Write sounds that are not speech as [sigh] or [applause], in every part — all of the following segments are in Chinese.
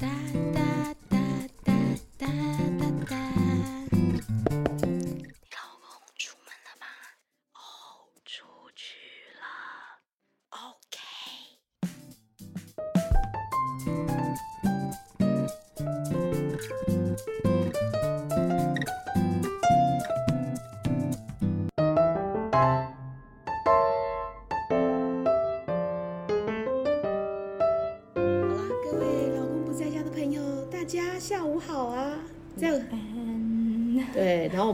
da, da.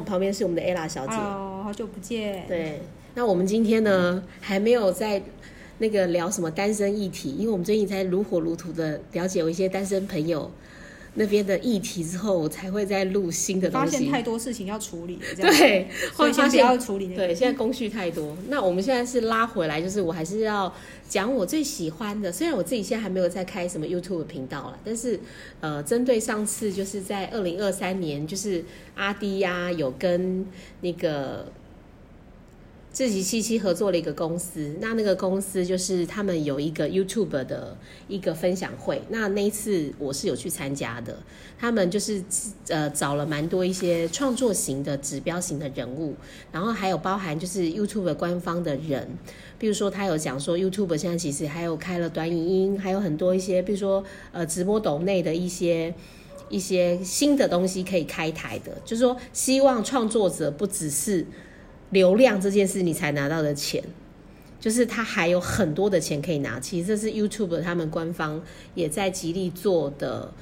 旁边是我们的 ella 小姐。，Hello，好久不见。，对，那我们今天呢还没有在那个聊什么单身议题，因为我们最近在如火如荼的了解我一些单身朋友那边的议题之后，我才会再录新的东西。发现太多事情要处理 [laughs] 对，所以先不要处理那个。对，现在工序太多。那我们现在是拉回来，就是我还是要讲我最喜欢的。虽然我自己现在还没有在开什么 YouTube 频道了，但是呃，针对上次就是在二零二三年，就是阿迪呀、有跟那个。自己七七合作了一个公司，那那个公司就是他们有一个 YouTube 的一个分享会，那那一次我是有去参加的，他们就是呃找了蛮多一些创作型的指标型的人物，然后还有包含就是 YouTube 官方的人，比如说他有讲说 YouTube 现在其实还有开了短影音，还有很多一些，比如说呃直播抖内的一些。一些新的东西可以开台的，就是说，希望创作者不只是流量这件事你才拿到的钱，就是他还有很多的钱可以拿。其实这是 YouTube 他们官方也在极力做的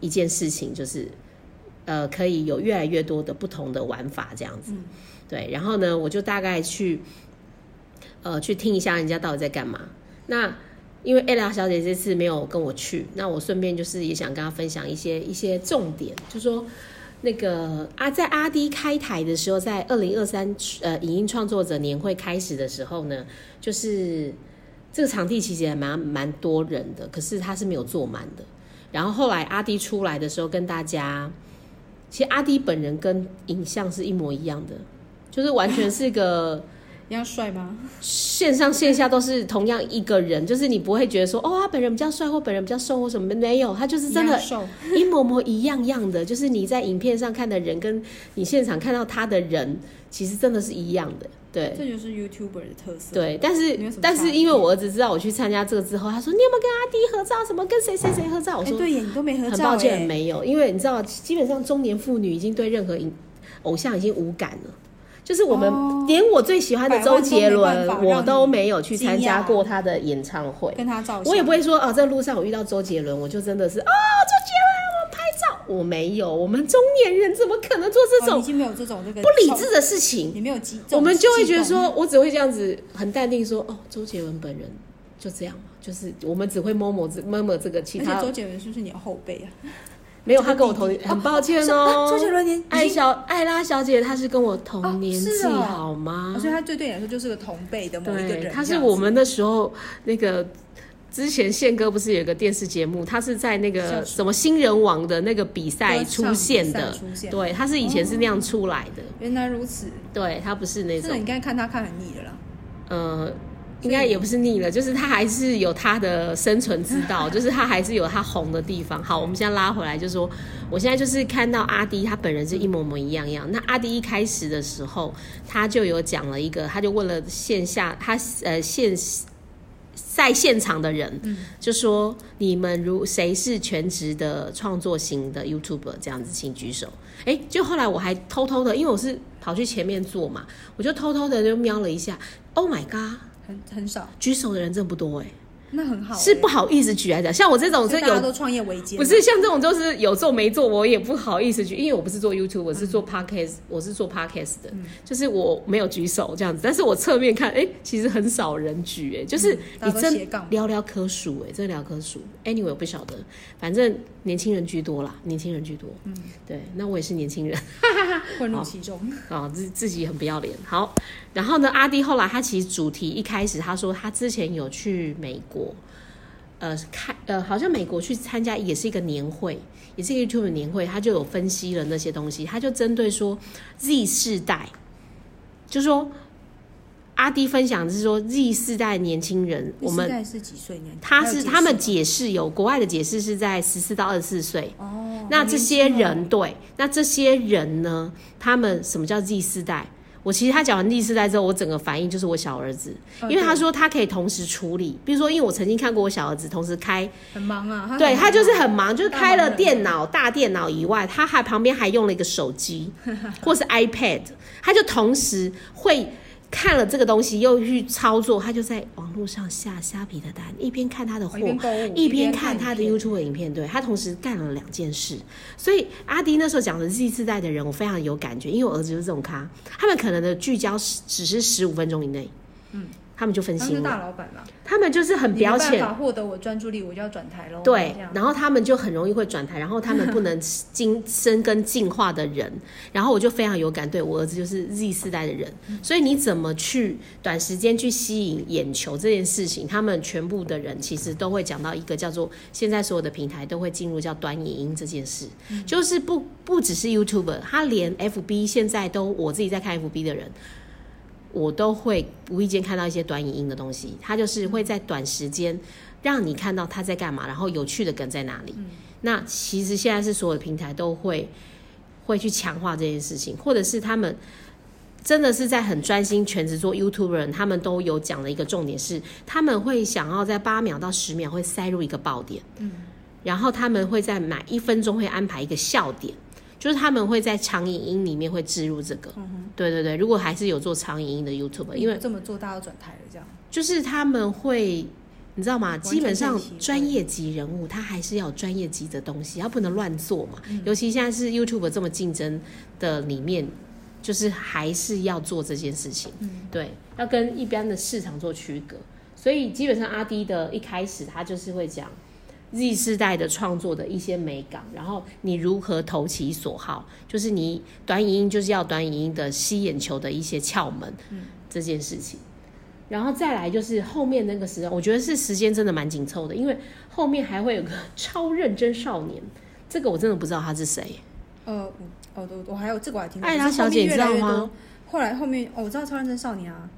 一件事情，就是呃，可以有越来越多的不同的玩法这样子。对，然后呢，我就大概去呃去听一下人家到底在干嘛。那因为 ella 小姐这次没有跟我去，那我顺便就是也想跟她分享一些一些重点，就说那个啊，在阿迪开台的时候，在二零二三呃影音创作者年会开始的时候呢，就是这个场地其实还蛮蛮多人的，可是他是没有坐满的。然后后来阿迪出来的时候，跟大家，其实阿迪本人跟影像是一模一样的，就是完全是个。一样帅吗？线上线下都是同样一个人，就是你不会觉得说哦，他本人比较帅或本人比较瘦或什么，没有，他就是真的一模模一样样的，就是你在影片上看的人跟你现场看到他的人，其实真的是一样的，对。这就是 YouTuber 的特色。，对，但是但是因为我儿子知道我去参加这个之后，他说你有没有跟阿迪合照？什么跟谁谁谁合照？我哎，说、对耶，你都没合照，很抱歉哎没有，因为你知道，基本上中年妇女已经对任何影偶像已经无感了。就是我们、哦连我最喜欢的周杰伦我都没有去参加过他的演唱会。跟他照相，我也不会说啊，在路上我遇到周杰伦，我就真的是哦，周杰伦，我拍照。我没有，我们中年人怎么可能做这种哦已经没有这种这个不理智的事情？你没有激，我们就会觉得说，我只会这样子很淡定说，哦，周杰伦本人就这样嘛，就是我们只会摸摸这摸摸这个，其他，而且周杰伦是不是你的后辈啊？没有他跟我同年，很抱歉哦。周杰伦年艾小艾拉小姐，她是跟我同年纪，好吗哦？所以她对对你来说就是个同辈的某一个对，人，他是我们那时候那个之前宪哥不是有一个电视节目，他是在那个什么新人王的那个比赛出现的出现，对，他是以前是那样出来的，原来如此，对他不是那种真的你刚才看他看很腻了啦。呃。应该也不是腻了，就是他还是有他的生存之道，[laughs] 就是他还是有他红的地方。好，我们现在拉回来，就是说，我现在就是看到阿迪他本人是一模模一样样。那阿迪一开始的时候，他就有讲了一个，他就问了线下他呃现在现场的人，就说你们如谁是全职的创作型的 YouTuber 这样子，请举手。哎，就后来我还偷偷的，因为我是跑去前面坐嘛，我就偷偷的就瞄了一下，Oh my god！很很少，举手的人真的不多哎、那很好欸、是不好意思举来讲。像我这种是有大家都创业维艰，不是像这种就是有做没做，我也不好意思举，因为我不是做 YouTube，我是做 Podcast，、我是做 Podcast 的，就是我没有举手这样子，但是我侧面看，哎、其实很少人举，哎，就是你真寥寥可数，哎，真的寥寥可数。Anyway，我不晓得，反正年轻人居多啦，年轻人居多，嗯，对，那我也是年轻人。[laughs] 混入其中。[laughs] 啊，自自己很不要脸。好，然后呢，阿弟后来他其实主题一开始他说他之前有去美国，呃，看呃，好像美国去参加也是一个年会，也是一个 YouTube 的年会，他就有分析了那些东西，他就针对说 Z 世代，就说阿迪分享的是说，Z 世代年轻人，我们是几岁年？他是他们解释有国外的解释是在十四到二十四岁。哦，那这些人对，那这些人呢？他们什么叫 Z 世代？我其实他讲完第四代之后，我整个反应就是我小儿子，哦因为他对。说他可以同时处理，比如说，因为我曾经看过我小儿子同时开，很忙啊，他对他就是很忙就是大开了电脑、大电脑以外，他还旁边还用了一个手机 [laughs] 或是 iPad，他就同时会看了这个东西，又去操作，他就在网络上下虾皮的单，一边看他的货哦一，边看他的 YouTube 影片，对他同时干了两件事。所以阿迪那时候讲的 Z 世代的人，我非常有感觉，因为我儿子就是这种咖，他们可能的聚焦是只是十五分钟以内，嗯，他们就分心了，大老板嘛，他们就是很表浅。获得我专注力，我就要转台喽。对，然后他们就很容易会转台，然后他们不能 [laughs] 精深耕进化的人，然后我就非常有感，对我儿子就是 Z 世代的人，所以你怎么去短时间去吸引眼球这件事情，他们全部的人其实都会讲到一个叫做现在所有的平台都会进入叫短影音这件事，就是不不只是 YouTuber，他连 FB 现在都我自己在看 FB 的人。我都会无意间看到一些短影音的东西，它就是会在短时间让你看到他在干嘛，然后有趣的梗在哪里。那其实现在是所有的平台都会会去强化这件事情，或者是他们真的是在很专心全职做 YouTuber 人，他们都有讲的一个重点是，他们会想要在八秒到十秒会塞入一个爆点，嗯，然后他们会在每一分钟会安排一个笑点。就是他们会在长影音里面会置入这个，对对对。如果还是有做长影音的 YouTube，因为这么做，大家都转台了，这样。就是他们会，你知道吗？基本上专业级人物，他还是要有专业级的东西，他不能乱做嘛。嗯尤其现在是 YouTube 这么竞争的里面，就是还是要做这件事情。嗯对，要跟一般的市场做区隔。所以基本上阿迪的一开始，他就是会讲 Z 世代的创作的一些美感，然后你如何投其所好，就是你短影音就是要短影音的吸眼球的一些窍门，这件事情。然后再来就是后面那个时间，我觉得是时间真的蛮紧凑的，因为后面还会有个超认真少年，这个我真的不知道他是谁。呃，我哦，我我还有这个我还听过。艾拉小姐你知道吗？后来后面哦，我知道超认真少年啊，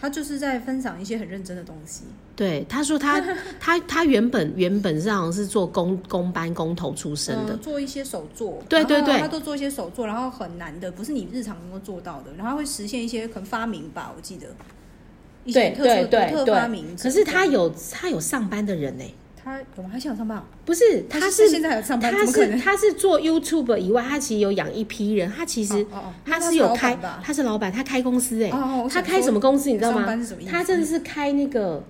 他就是在分享一些很认真的东西。对，他说他 [laughs] 他他原本原本是好像是做工工班工头出身的，嗯，做一些手作，对对对。他都做一些手作，然后很难的，不是你日常能够做到的，然后会实现一些可能发明吧，我记得。一些对特殊对特发明对。可是他有他有上班的人呢，他有吗？他现在有上班哦？不是他他是现在还有上班？他？是他是做 YouTube 以外，他其实有养一批人，他其实哦哦哦他是有开老板吧他是老板，他开公司哎、哦哦我他开什么公司你知道吗他真的是开那个，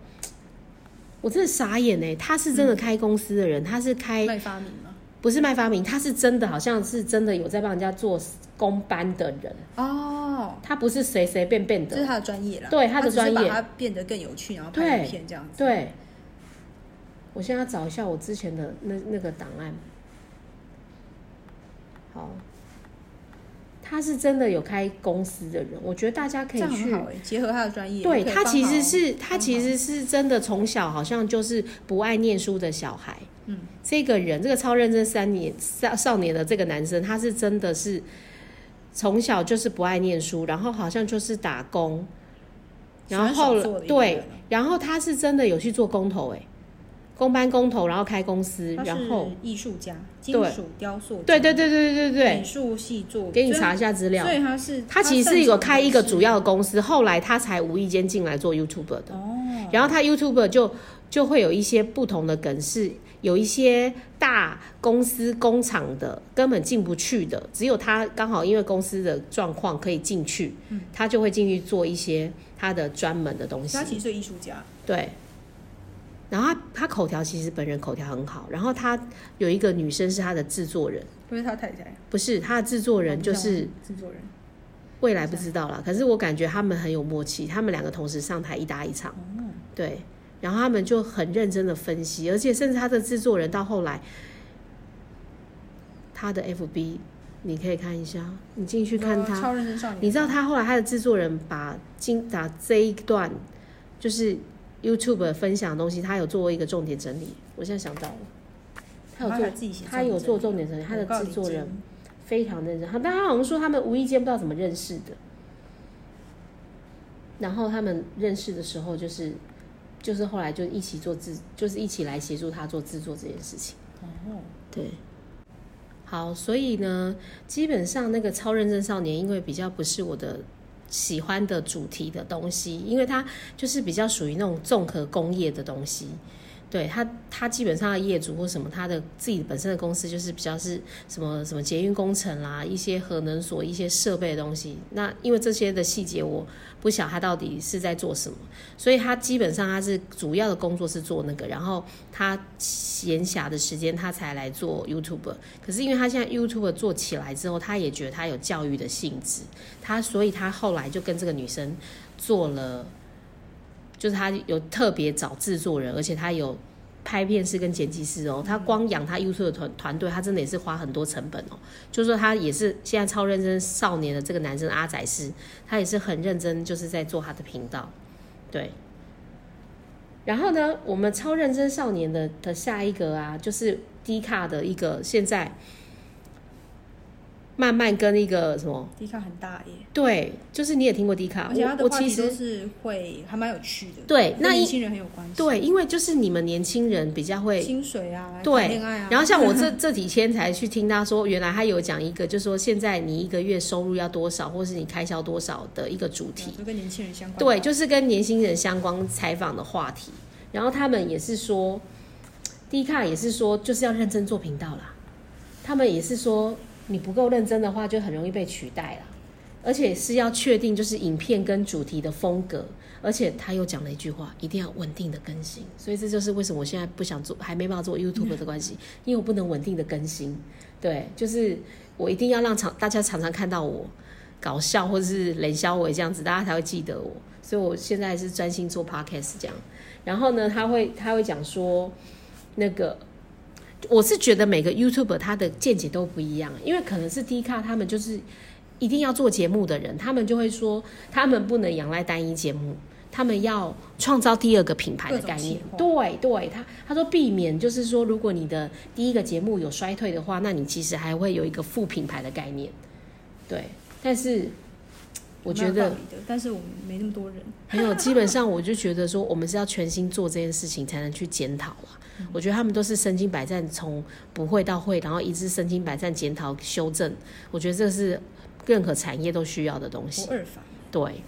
我真的傻眼哎、他是真的开公司的人，他是开卖发明吗？不是卖发明，他是真的好像是真的有在帮人家做公班的人，哦，他不是随随便便的，这是他的专业啦。对他的专业把它变得更有趣，然后拍影片这样子。对。我现在要找一下我之前的那那个档案。好，他是真的有开公司的人，我觉得大家可以去。结合他的专业。对他其实是他其实是真的从小好像就是不爱念书的小孩。嗯，这个人这个超认真三年少少年的这个男生，他是真的是从小就是不爱念书，然后好像就是打工，然后对，然后他是真的有去做工头哎，公班工头，然后开公司，然后艺术家，金对属雕塑对，对对对对对对美术系做，给你查一下资料所以。他是他其实是有开一个主要的公司，后来他才无意间进来做 YouTube 的。哦，然后他 YouTube 就就会有一些不同的梗，是有一些大公司工厂的根本进不去的，只有他刚好因为公司的状况可以进去，他就会进去做一些他的专门的东西他。其实是艺术家，对。然后他他口条其实本人口条很好，然后他有一个女生是他的制作人，不是他太太，不是他的制作人就是制作人。未来不知道了，可是我感觉他们很有默契，他们两个同时上台一搭一唱，对，然后他们就很认真的分析，而且甚至他的制作人到后来，他的 FB 你可以看一下，你进去看呃他，你知道他后来他的制作人把今打这一段就是 YouTube 分享的东西，他有做一个重点整理，我现在想到了，他有做还自己他有做重点整理，他的制作人。非常认真。他但他好像说他们无意间不知道怎么认识的。然后他们认识的时候，就是就是后来就一起做制，就是一起来协助他做制作这件事情。哦，对，好，所以呢，基本上那个超认真少年，因为比较不是我的喜欢的主题的东西，因为它就是比较属于那种综合工业的东西。对他，他基本上的业主或什么，他的自己本身的公司就是比较是什么什么捷运工程啦，一些核能所一些设备的东西。那因为这些的细节我不晓他到底是在做什么，所以他基本上他是主要的工作是做那个，然后他闲暇的时间他才来做 YouTube。可是因为他现在 YouTube 做起来之后，他也觉得他有教育的性质，他所以他后来就跟这个女生做了。就是他有特别找制作人，而且他有拍片师跟剪辑师哦。他光养他 YouTube 的团团队，他真的也是花很多成本哦。就是说他也是现在超认真少年的这个男生阿仔是，他也是很认真，就是在做他的频道。对。然后呢，我们超认真少年的的下一个啊，就是低卡的一个现在。慢慢跟那个什么迪卡很大耶，对，就是你也听过迪卡，而且他的我其实话题都是会还蛮有趣的，对那年轻人很有关系，对，因为就是你们年轻人比较会薪水啊，对恋爱啊，然后像我这 [laughs] 这几天才去听他说，原来他有讲一个，就是说现在你一个月收入要多少，或是你开销多少的一个主题。就跟年轻人相关，对，就是跟年轻人相关采访的话题。然后他们也是说，迪卡也是说，就是要认真做频道啦。他们也是说，你不够认真的话，就很容易被取代了。而且是要确定就是影片跟主题的风格。而且他又讲了一句话，一定要稳定的更新。所以这就是为什么我现在不想做，还没办法做 YouTube 的关系，因为我不能稳定的更新。对，就是我一定要让常大家常常看到我搞笑或者是冷笑伟这样子，大家才会记得我。所以我现在是专心做 Podcast 这样。然后呢，他会他会讲说，那个我是觉得每个 YouTuber 他的见解都不一样，因为可能是 D 卡他们就是一定要做节目的人，他们就会说他们不能仰赖单一节目。他们要创造第二个品牌的概念，对对，他他说避免就是说，如果你的第一个节目有衰退的话，那你其实还会有一个副品牌的概念，对。但是我觉得但是我们没那么多人，[laughs] 没有，基本上我就觉得说，我们是要全心做这件事情，才能去检讨啊。我觉得他们都是身经百战，从不会到会，然后一直身经百战检讨修正。我觉得这是任何产业都需要的东西不。二法，对，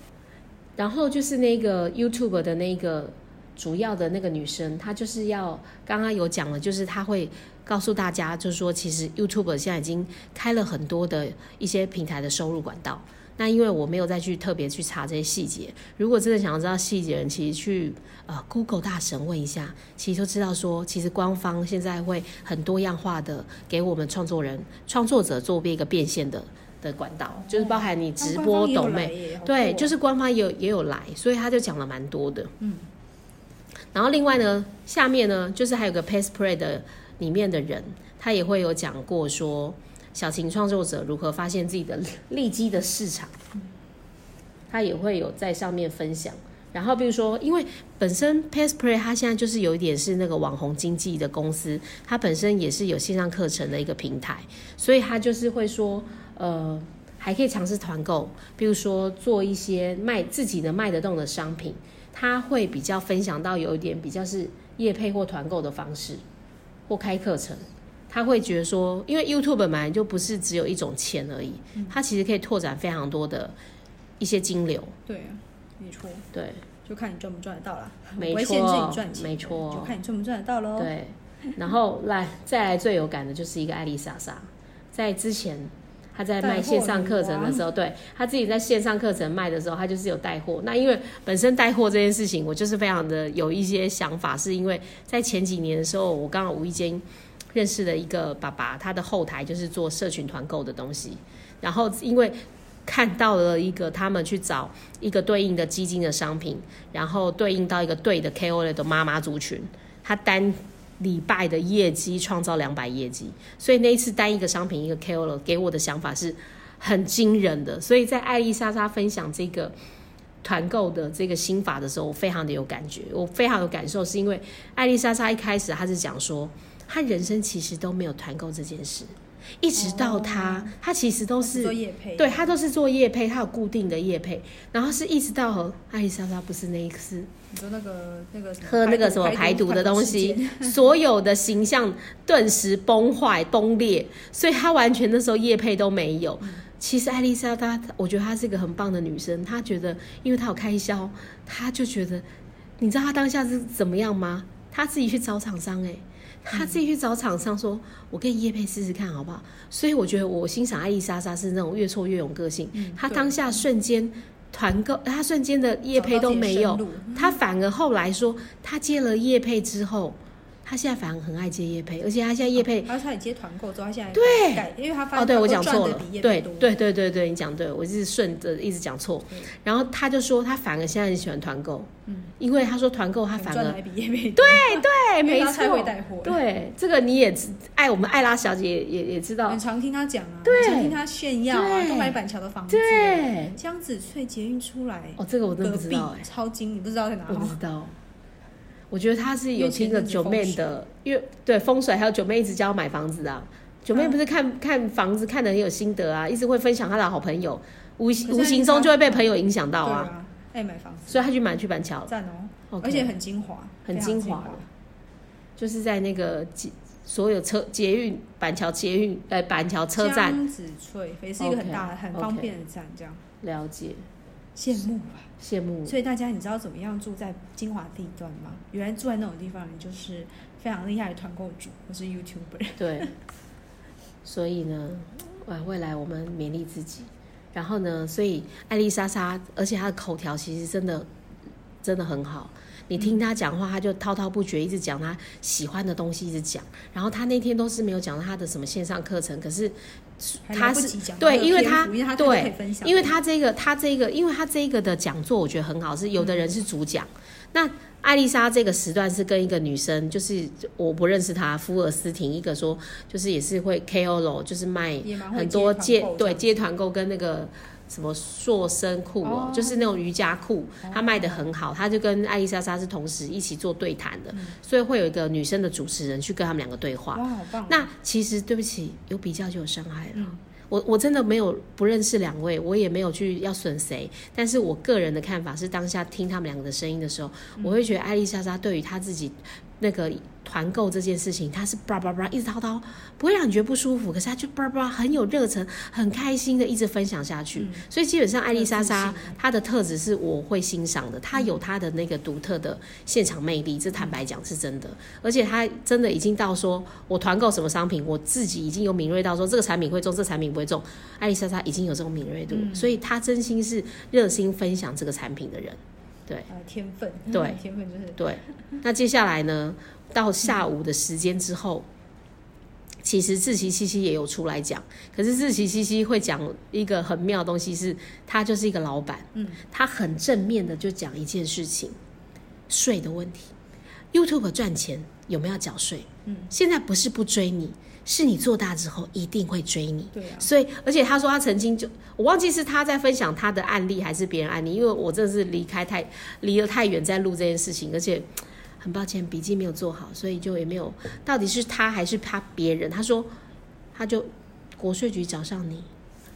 然后就是那个 YouTube 的那个主要的那个女生，她就是要刚刚有讲了，就是她会告诉大家，就是说其实 YouTube 现在已经开了很多的一些平台的收入管道。那因为我没有再去特别去查这些细节，如果真的想要知道细节的人，其实去呃 Google 大神问一下，其实就知道说，其实官方现在会很多样化的给我们创作人、创作者做一个变现的的管道，就是包含你直播、抖妹，对，就是是官方也有也有来，所以他就讲了蛮多的。嗯，然后另外呢，下面呢就是还有个 Pace Play 的里面的人，他也会有讲过说，小型创作者如何发现自己的利基的市场，他也会有在上面分享。然后比如说，因为本身 Pace Play 它现在就是有一点是那个网红经济的公司，它本身也是有线上课程的一个平台，所以它就是会说，呃，还可以尝试团购，比如说做一些卖自己的卖得动的商品，它会比较分享到有一点比较是业配或团购的方式，或开课程。他会觉得说，因为 YouTube 本来就不是只有一种钱而已，它其实可以拓展非常多的一些金流。对啊，没错，对就看你赚不赚得到啦，没错你赚钱，没错就看你赚不赚得到喽。，对，然后来再来最有感的就是一个艾丽莎莎，在之前她在卖线上课程的时候，对她自己在线上课程卖的时候，她就是有带货。那因为本身带货这件事情，我就是非常的有一些想法，是因为在前几年的时候，我刚好无意间认识了一个爸爸，他的后台就是做社群团购的东西，然后因为。看到了一个他们去找一个对应的基金的商品，然后对应到一个对的 KOL 的妈妈族群，他单礼拜的业绩创造两百业绩，所以那一次单一个商品一个 KOL 给我的想法是很惊人的，所以在艾丽莎莎分享这个团购的这个心法的时候，我非常的有感觉，我非常有感受，是因为艾丽莎莎一开始她是讲说，她人生其实都没有团购这件事，一直到他，他其实都是做业配，对他都是做业配，他有固定的业配，然后是一直到和艾丽莎莎不是那一次。你说那个那个喝那个什么排毒的东西，[laughs] 所有的形象顿时崩坏崩裂，所以她完全那时候业配都没有。其实艾丽莎她，我觉得她是一个很棒的女生，她觉得因为她有开销，她就觉得，你知道她当下是怎么样吗？她自己去找厂商、欸，她自己去找厂商说，我跟你业配试试看好不好？所以我觉得我欣赏艾丽莎莎是那种越挫越勇个性，她对当下瞬间。团购，她瞬间的叶配都没有她反而后来说，她接了叶配之后，她现在反而很爱接业配，而且他现在业配而且他也接团购之后，他现在对。改，因为他发哦，对我讲错了。对，对对对对，你讲对，我是顺着一直讲错。然后他就说他反而现在很喜欢团购，嗯，因为他说团购他反而比业配多，对对，[laughs] 没错，带货，对这个你也知爱我们艾拉小姐也也也知道。很，常听他讲啊，常听他炫耀啊，对。都买板桥的房子，对，江子翠捷运出来，哦，这个我真的不知道哎，超精，你不知道在哪不知道。我觉得他是有听着九妹的，因为对风水还有九妹一直教我买房子啊。九妹嗯。不是看看房子看的很有心得啊，一直会分享她的好朋友，无形无形中就会被朋友影响到啊，对啊，爱买房子，所以他去买去板桥。了，赞哦。而且很精华，很精精华。的就是在那个捷所有车捷运板桥捷运呃板桥车站。江子翠也是一个很大的、很方便的站，这样。了解，羡慕吧。羡慕所以大家，你知道怎么样住在精华地段吗？原来住在那种地方，你就是非常厉害的团购主或是 YouTuber。对，所以呢，哇，未来我们勉励自己。然后呢，所以艾丽莎莎，而且她的口条其实真的真的很好。你听她讲话，她就滔滔不绝，一直讲她喜欢的东西，一直讲。然后她那天都是没有讲到她的什么线上课程，可是还她是对，因为他对因为他这个，他这个，因为他这个的讲座，我觉得很好，是有的人是主讲。那艾丽莎这个时段是跟一个女生，就是我不认识她，福尔斯廷，一个说就是也是会 KOL，就是卖很多接对接团购跟那个什么塑身裤哦，哦。就是那种瑜伽裤，他卖的很好，他就跟艾丽莎莎是同时一起做对谈的，所以会有一个女生的主持人去跟他们两个对话。那其实对不起，有比较就有伤害了。嗯。我我真的没有不认识两位，我也没有去要损谁，但是我个人的看法是，当下听他们两个的声音的时候，嗯。我会觉得艾丽莎莎对于她自己那个团购这件事情，他是叭叭叭一直叨叨，不会让你觉得不舒服，可是他就叭叭很有热忱，很开心的一直分享下去。所以基本上艾丽莎莎她的特质是我会欣赏的，她有她的那个独特的现场魅力，这坦白讲是真的。而且她真的已经到说，我团购什么商品，我自己已经有敏锐到说这个产品会中，这个产品不会中。艾丽莎莎已经有这种敏锐度，所以她真心是热心分享这个产品的人。对。呃，天分，对。[laughs] 天分就是。对，那接下来呢，到下午的时间之后。其实志奇七七也有出来讲，可是志奇七七会讲一个很妙的东西是，他就是一个老板，嗯，他很正面的就讲一件事情，税的问题。YouTube 赚钱有没有缴税？嗯，现在不是不追你，是你做大之后一定会追你。对啊，所以，而且他说他曾经就，我忘记是他在分享他的案例还是别人案例，因为我真的是离开太离得太远在录这件事情，而且很抱歉笔记没有做好，所以就也没有到底是他还是他别人。他说他就国税局找上你，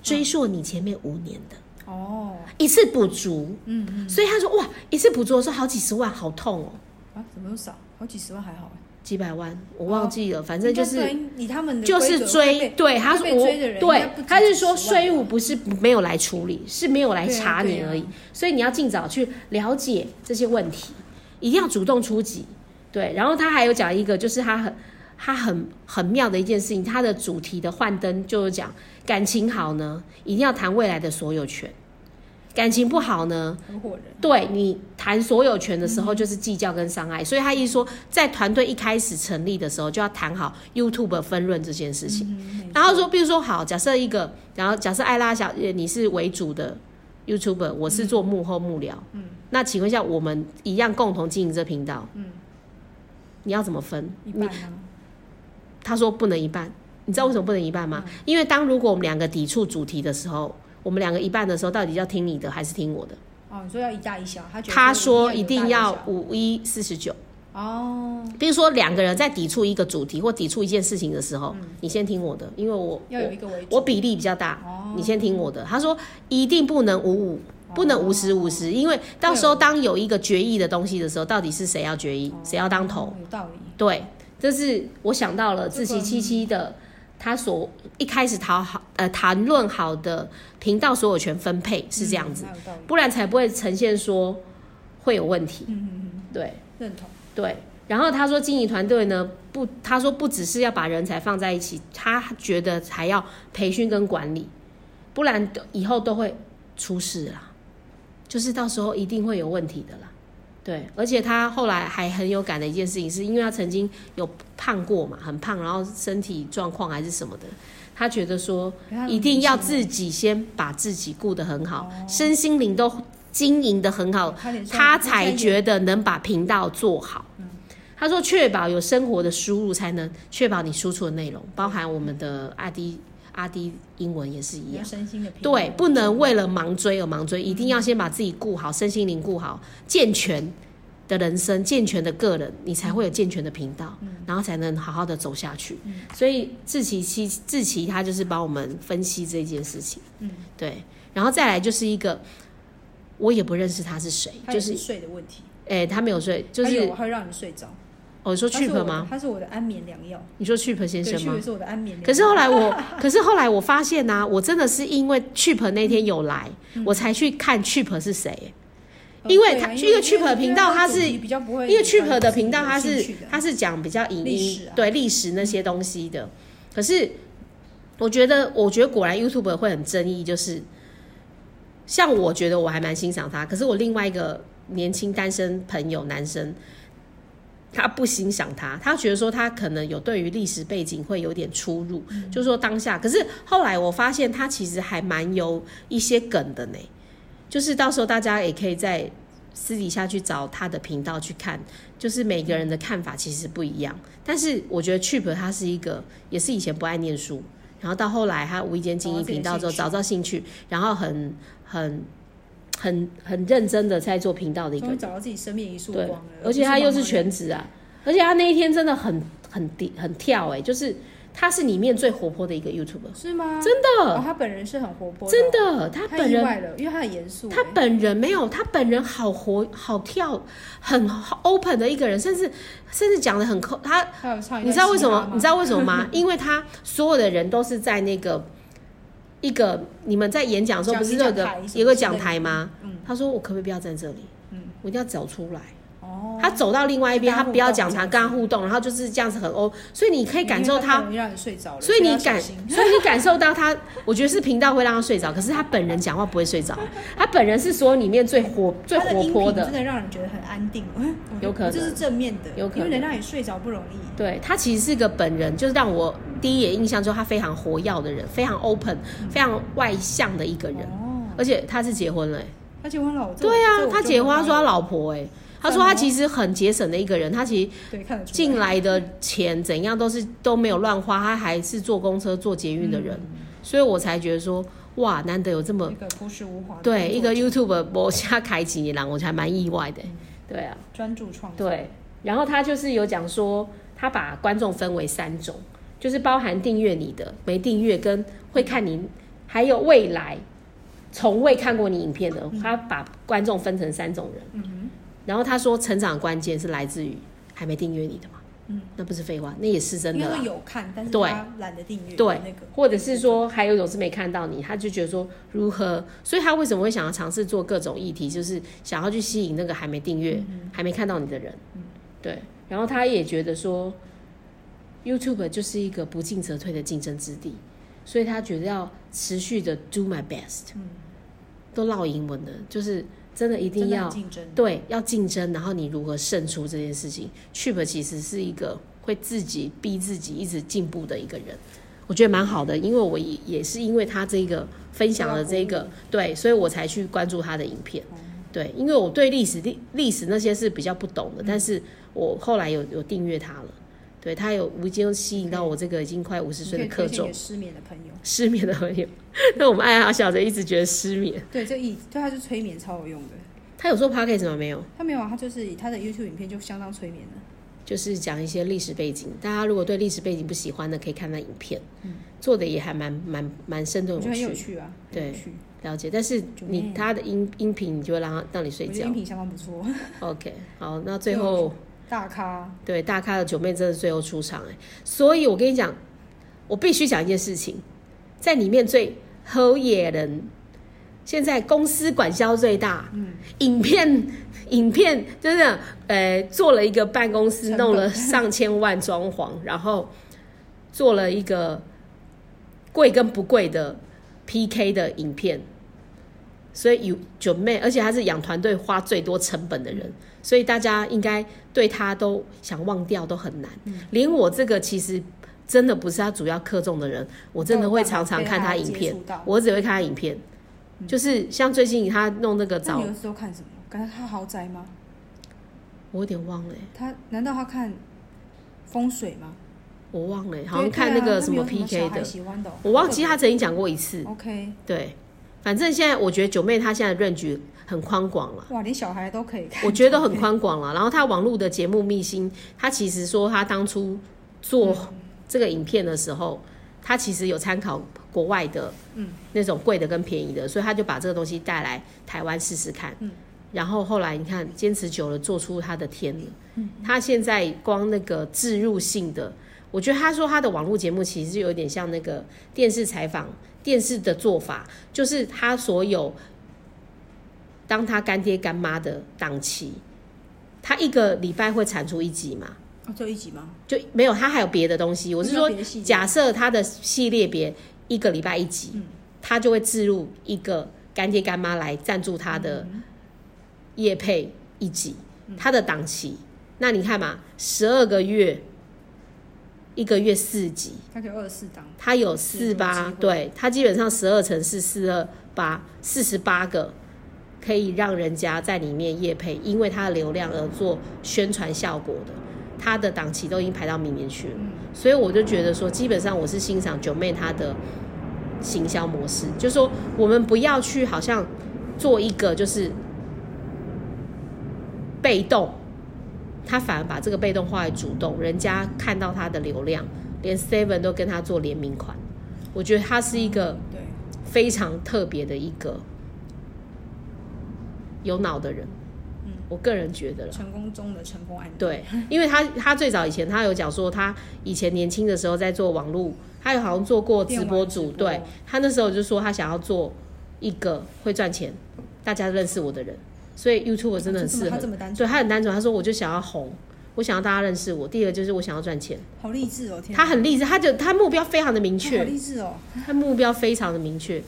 追溯你前面五年的、哦，一次补足，嗯嗯，所以他说哇，一次补足的时候好几十万，好痛哦，啊，怎么又少？好几十万还好欸，几百万我忘记了，反正就是。以他们的就是追，被对，他说我对，他是说税务不是没有来处理，是没有来查你而已，所以你要尽早去了解这些问题，一定要主动出击。对，然后他还有讲一个，就是他很他很很妙的一件事情，他的主题的幻灯就是讲感情好呢，一定要谈未来的所有权；感情不好呢，合伙人，对你谈所有权的时候，就是计较跟伤害，所以他意思说，在团队一开始成立的时候，就要谈好 YouTube 分润这件事情。嗯然后说，比如说好，假设一个，然后假设艾拉小呃你是为主的 YouTuber，我是做幕后幕僚，嗯，那请问一下，我们一样共同经营这频道，嗯，你要怎么分？你一半呢？他说不能一半，你知道为什么不能一半吗？因为当如果我们两个抵触主题的时候，我们两个一半的时候，到底要听你的还是听我的？哦，你说要一大一小，他他说一一定要五一四十九，哦，比如说两个人在抵触一个主题或抵触一件事情的时候，你先听我的，因为我要有一我比例比较大，哦你先听我的。他说一定不能五五，不能五十五十，因为到时候当有一个决议的东西的时候，到底是谁要决议，谁要当头？哦有道理。对，这是我想到了自这个习七七的他所一开始讨好呃谈论好的频道所有权分配是这样子。不然才不会呈现说会有问题。嗯嗯嗯，对。认同。对，然后他说经营团队呢，不，他说不只是要把人才放在一起，他觉得还要培训跟管理，不然以后都会出事啦，就是到时候一定会有问题的啦。对，而且他后来还很有感的一件事情，是因为他曾经有胖过嘛，很胖，然后身体状况还是什么的，他觉得说一定要自己先把自己顾得很好，身心灵都经营得很好，他才觉得能把频道做好。他说，确保有生活的输入，才能确保你输出的内容，包含我们的阿迪阿迪英文也是一样。身心的对，不能为了盲追而盲追，一定要先把自己顾好，身心灵顾好，健全的人生，健全的个人，你才会有健全的频道，然后才能好好的走下去。所以志奇七志奇他就是帮我们分析这件事情，嗯，对，然后再来就是一个我也不认识他是谁，就是是睡的问题，哎、他没有睡，就是他有他会让你睡着。哦，你说 Chip 吗？他是我的安眠良药，你说 Chip 先生吗？是我的安眠良药。可是后来我，[laughs] 可是后来我发现呢、我真的是因为 Chip 那天有来，我才去看 Chip 是谁。呃因为他对啊因因为 Chip 的频道它是因为主题比较不会，因为 Chip 的频道它是有兴趣的它是讲比较影音、对历史那些东西的，可是我觉得我觉得果然 YouTube 会很争议，就是像我觉得我还蛮欣赏他，可是我另外一个年轻单身朋友男生。他不欣赏他，他觉得说他可能有对于历史背景会有点出入，就是说当下。可是后来我发现他其实还蛮有一些梗的呢，就是到时候大家也可以在私底下去找他的频道去看，就是每个人的看法其实不一样。但是我觉得 Chip 他是一个，也是以前不爱念书，然后到后来他无意间经营频道之后找到兴趣，然后很很很很认真的在做频道的一个找到自己生命一束对光了。，而且他又是全全职啊，而且他那一天真的很很低很跳哎、就是他是里面最活泼的一个 YouTuber，是吗？真哦，的他本人是很活泼，真，的，他太本人了，因为他很严肃欸，他本人没有，他本人好活好跳，很好 open 的一个人，甚至甚至讲的很扣他。你知道为什？么你知道为什么吗？因为他所有的人都是在那个一个你们在演讲的时候，不是那个有个讲台吗？嗯他说我可不可以不要站这里？嗯我一定要走出来。哦，他走到另外一边，他不要讲他，跟他互动，然后就是这样子很欧，所以你可以感受他容易让你睡着了，所以你感，[laughs] 所以你感受到他，我觉得是频道会让他睡着，可是他本人讲话不会睡着，[laughs] 他本人是所有里面最活最活泼的，真的让人觉得很安定，嗯 [laughs] 有可能。这是正面的，有可能。因为能让你睡着不容易。对他其实是个本人，就是让我第一眼印象就是他非常活跃的人，非常 open，非常外向的一个人，哦，而且他是结婚了欸、他结婚了，对啊，他结婚，他说他老婆哎、他说他其实很节省的一个人，他其实进来的钱怎样都是都没有乱花，他还是坐公车、坐捷运的人，所以我才觉得说，哇，难得有这么一个朴实无华的对一个 YouTube 我下开几年了，我才蛮意外的。对啊，专注创作，对，然后他就是有讲说，他把观众分为三种，就是包含订阅你的、没订阅跟会看你，还有未来从未看过你影片的，他把观众分成三种人。然后他说，成长关键是来自于还没订阅你的嘛，嗯，那不是废话，那也是真的因为有看，但是他懒得订阅对那个，或者是说还有一种是没看到你，他就觉得说如何，所以他为什么会想要尝试做各种议题，就是想要去吸引那个还没订阅、还没看到你的人，对。然后他也觉得说，YouTube 就是一个不进则退的竞争之地，所以他觉得要持续的 do my best，、嗯。都唠英文的，就是真的一定要竞争，对，要竞争，然后你如何胜出这件事情，Chip 其实是一个会自己逼自己一直进步的一个人，我觉得蛮好的，因为我也也是因为他这个分享了这个，对，所以我才去关注他的影片。对，因为我对历史历历史那些是比较不懂的，但是我后来有有订阅他了，对他有无意间吸引到我这个已经快五十岁的客众，失眠的朋友。[laughs] 失眠的朋友。那我们爱好小的一直觉得失眠，对，就一对他就催眠超有用的。他有做 podcast 吗？没有，他没有啊，他就是他的 YouTube 影片就相当催眠的。就是讲一些历史背景。大家如果对历史背景不喜欢的，可以看那影片，做的也还蛮蛮蛮生动我觉得很有有趣。啊，很对有趣，了解，但是你他的音音频，你就会让他让你睡觉音。频相当不错。OK，好，那 [laughs] 最后大咖，对大咖的九妹真的最后出场哎，所以我跟你讲，我必须讲一件事情，在里面最侯野人，现在公司管销最大，嗯，影片影片真的呃做了一个办公室，弄了上千万装潢，然后做了一个贵跟不贵的 PK 的影片。所以有九妹，而且她是养团队花最多成本的人，所以大家应该对他都想忘掉都很难。连我这个其实真的不是他主要克重的人，我真的会常常看他影片我只会看他影片。就是像最近他弄那个早都看什么？感觉他豪宅吗？我有点忘了欸、他难道他看风水吗？我忘了欸、好像看那个什么 PK 的，我忘记他曾经讲过一次。OK，对，反正现在我觉得九妹她现在的 range 很宽广了。哇，连小孩都可以看，我觉得很宽广了。然后他网络的节目《秘辛》，他其实说他当初做这个影片的时候，他其实有参考国外的，嗯，那种贵的跟便宜的，所以他就把这个东西带来台湾试试看。嗯，然后后来你看坚持久了，做出他的天了。嗯，他现在光那个置入性的，我觉得他说他的网络节目其实有点像那个电视采访。电视的做法就是他所有当他干爹干妈的档期，他一个礼拜会产出一集嘛？哦，就一集吗？就没有，他还有别的东西。我是说假设他的系列别一个礼拜一集，嗯他就会置入一个干爹干妈来赞助他的嗯业配一集，他的档期。那你看嘛，十二个月，一个月四集，他可以二十四档，他有四是八对，他基本上十二乘四四二八，四十八个可以让人家在里面夜配，因为它的流量而做宣传效果的，它的档期都已经排到明年去了，所以我就觉得说，基本上我是欣赏九妹她的行销模式，就是说我们不要去好像做一个就是被动。他反而把这个被动化为主动，人家看到他的流量，连 Seven 都跟他做联名款，我觉得他是一个对，非常特别的一个有脑的人，我个人觉得了。成功中的成功案例。对，因为他他最早以前他有讲说，他以前年轻的时候在做网络，他有好像做过直播主，对他那时候就说他想要做一个会赚钱，大家认识我的人，所以 YouTube 真的很适合。他这么单纯？对他很单纯，他说我就想要红，我想要大家认识我，第二个就是我想要赚钱，好励志哦！天，他很励志，他就他目标非常的明确。好确，励志哦！他目标非常的明确，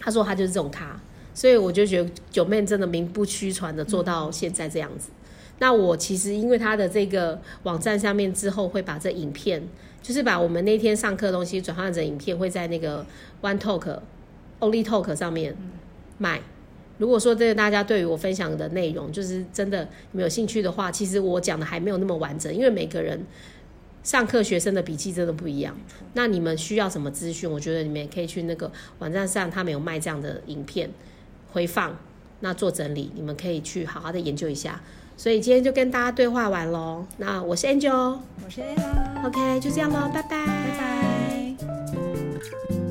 他说他就是这种咖，所以我就觉得九妹真的名不虚传的做到现在这样子。那我其实因为他的这个网站上面之后会把这影片，就是把我们那天上课的东西转换成影片，会在那个 One Talk、Only Talk 上面卖。如果说这个大家对于我分享的内容，就是真的你们有兴趣的话，其实我讲的还没有那么完整，因为每个人上课学生的笔记真的不一样。那你们需要什么资讯？我觉得你们也可以去那个网站上，他们有卖这样的影片回放，那做整理，你们可以去好好的研究一下。所以今天就跟大家对话完喽。那我是 Angel，我是 Ada，OK，就这样喽，拜拜，拜拜。